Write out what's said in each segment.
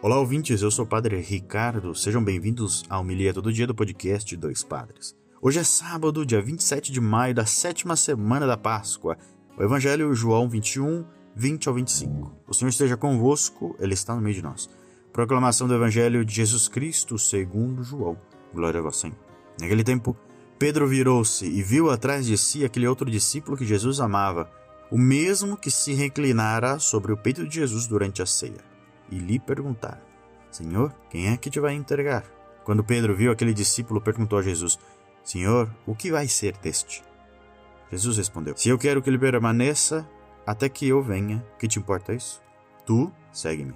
Olá, ouvintes, eu sou o Padre Ricardo. Sejam bem-vindos ao Homilia Todo Dia do podcast Dois Padres. Hoje é sábado, dia 27 de maio da sétima semana da Páscoa. O Evangelho João 21, 20 ao 25. O Senhor esteja convosco, Ele está no meio de nós. Proclamação do Evangelho de Jesus Cristo segundo João. Glória a vós, Senhor. Naquele tempo, Pedro virou-se e viu atrás de si aquele outro discípulo que Jesus amava, o mesmo que se reclinara sobre o peito de Jesus durante a ceia, e lhe perguntara: Senhor, quem é que te vai entregar? Quando Pedro viu aquele discípulo, perguntou a Jesus: Senhor, o que vai ser deste? Jesus respondeu: Se eu quero que ele permaneça até que eu venha, que te importa isso? Tu segue-me.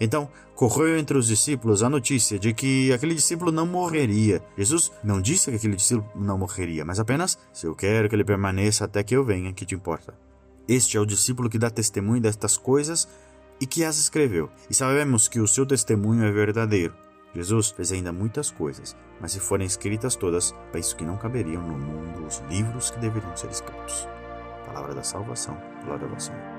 Então correu entre os discípulos a notícia de que aquele discípulo não morreria. Jesus não disse que aquele discípulo não morreria, mas apenas: Se eu quero que ele permaneça até que eu venha, que te importa? Este é o discípulo que dá testemunho destas coisas e que as escreveu. E sabemos que o seu testemunho é verdadeiro. Jesus fez ainda muitas coisas, mas se forem escritas todas, penso que não caberiam no mundo os livros que deveriam ser escritos. Palavra da salvação. Glória a vós, Senhor.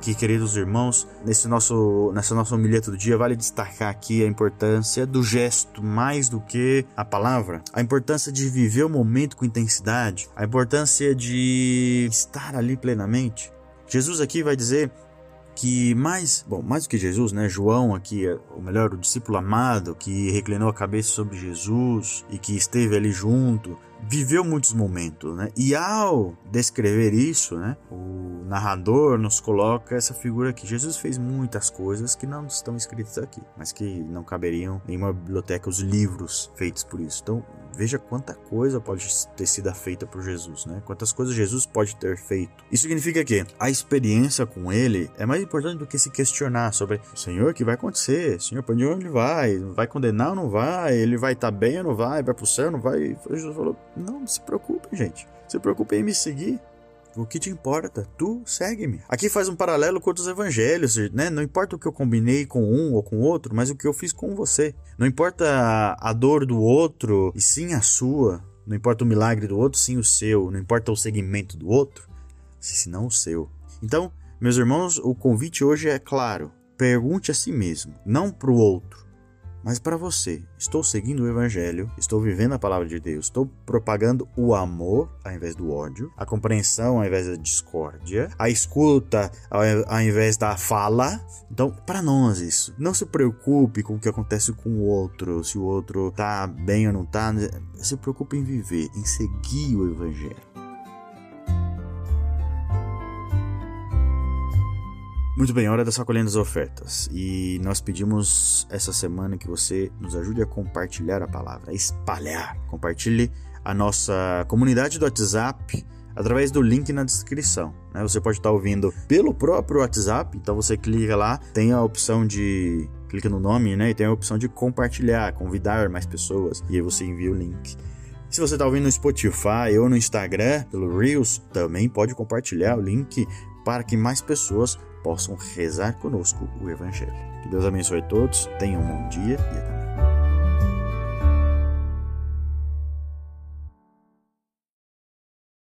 Aqui, queridos irmãos, nesse nosso, nessa nossa humilheta do dia, vale destacar aqui a importância do gesto mais do que a palavra, a importância de viver o momento com intensidade, a importância de estar ali plenamente. Jesus aqui vai dizer que mais, bom, mais do que Jesus, né? João aqui, ou melhor, o discípulo amado que reclinou a cabeça sobre Jesus e que esteve ali junto, viveu muitos momentos, né? E ao descrever isso, né, o narrador nos coloca essa figura aqui. Jesus fez muitas coisas que não estão escritas aqui, mas que não caberiam em uma biblioteca os livros feitos por isso. Então, veja quanta coisa pode ter sido feita por Jesus, né? Quantas coisas Jesus pode ter feito. Isso significa que a experiência com ele é mais importante do que se questionar sobre o Senhor, o que vai acontecer? Senhor, para onde ele vai? Vai condenar ou não vai? Ele vai estar tá bem ou não vai? Vai para o céu ou não vai? Jesus falou, não, não se preocupe, gente. Se preocupe em me seguir. O que te importa? Tu segue-me. Aqui faz um paralelo com outros evangelhos, né? Não importa o que eu combinei com um ou com outro, mas o que eu fiz com você. Não importa a dor do outro, e sim a sua. Não importa o milagre do outro, sim o seu. Não importa o segmento do outro, senão o seu. Então, meus irmãos, o convite hoje é claro. Pergunte a si mesmo, não para o outro, mas para você, estou seguindo o Evangelho, estou vivendo a palavra de Deus, estou propagando o amor ao invés do ódio, a compreensão ao invés da discórdia, a escuta ao invés da fala. Então, para nós isso, não se preocupe com o que acontece com o outro, se o outro tá bem ou não tá, se preocupe em viver, em seguir o Evangelho. Muito bem, hora da sacolhendo as ofertas. E nós pedimos essa semana que você nos ajude a compartilhar a palavra, a espalhar. Compartilhe a nossa comunidade do WhatsApp através do link na descrição. Né? Você pode estar ouvindo pelo próprio WhatsApp, então você clica lá, tem a opção de. clica no nome, né? E tem a opção de compartilhar, convidar mais pessoas, e aí você envia o link. Se você está ouvindo no Spotify ou no Instagram, pelo Reels, também pode compartilhar o link para que mais pessoas possam rezar conosco o Evangelho. Que Deus abençoe todos, tenham um bom dia e até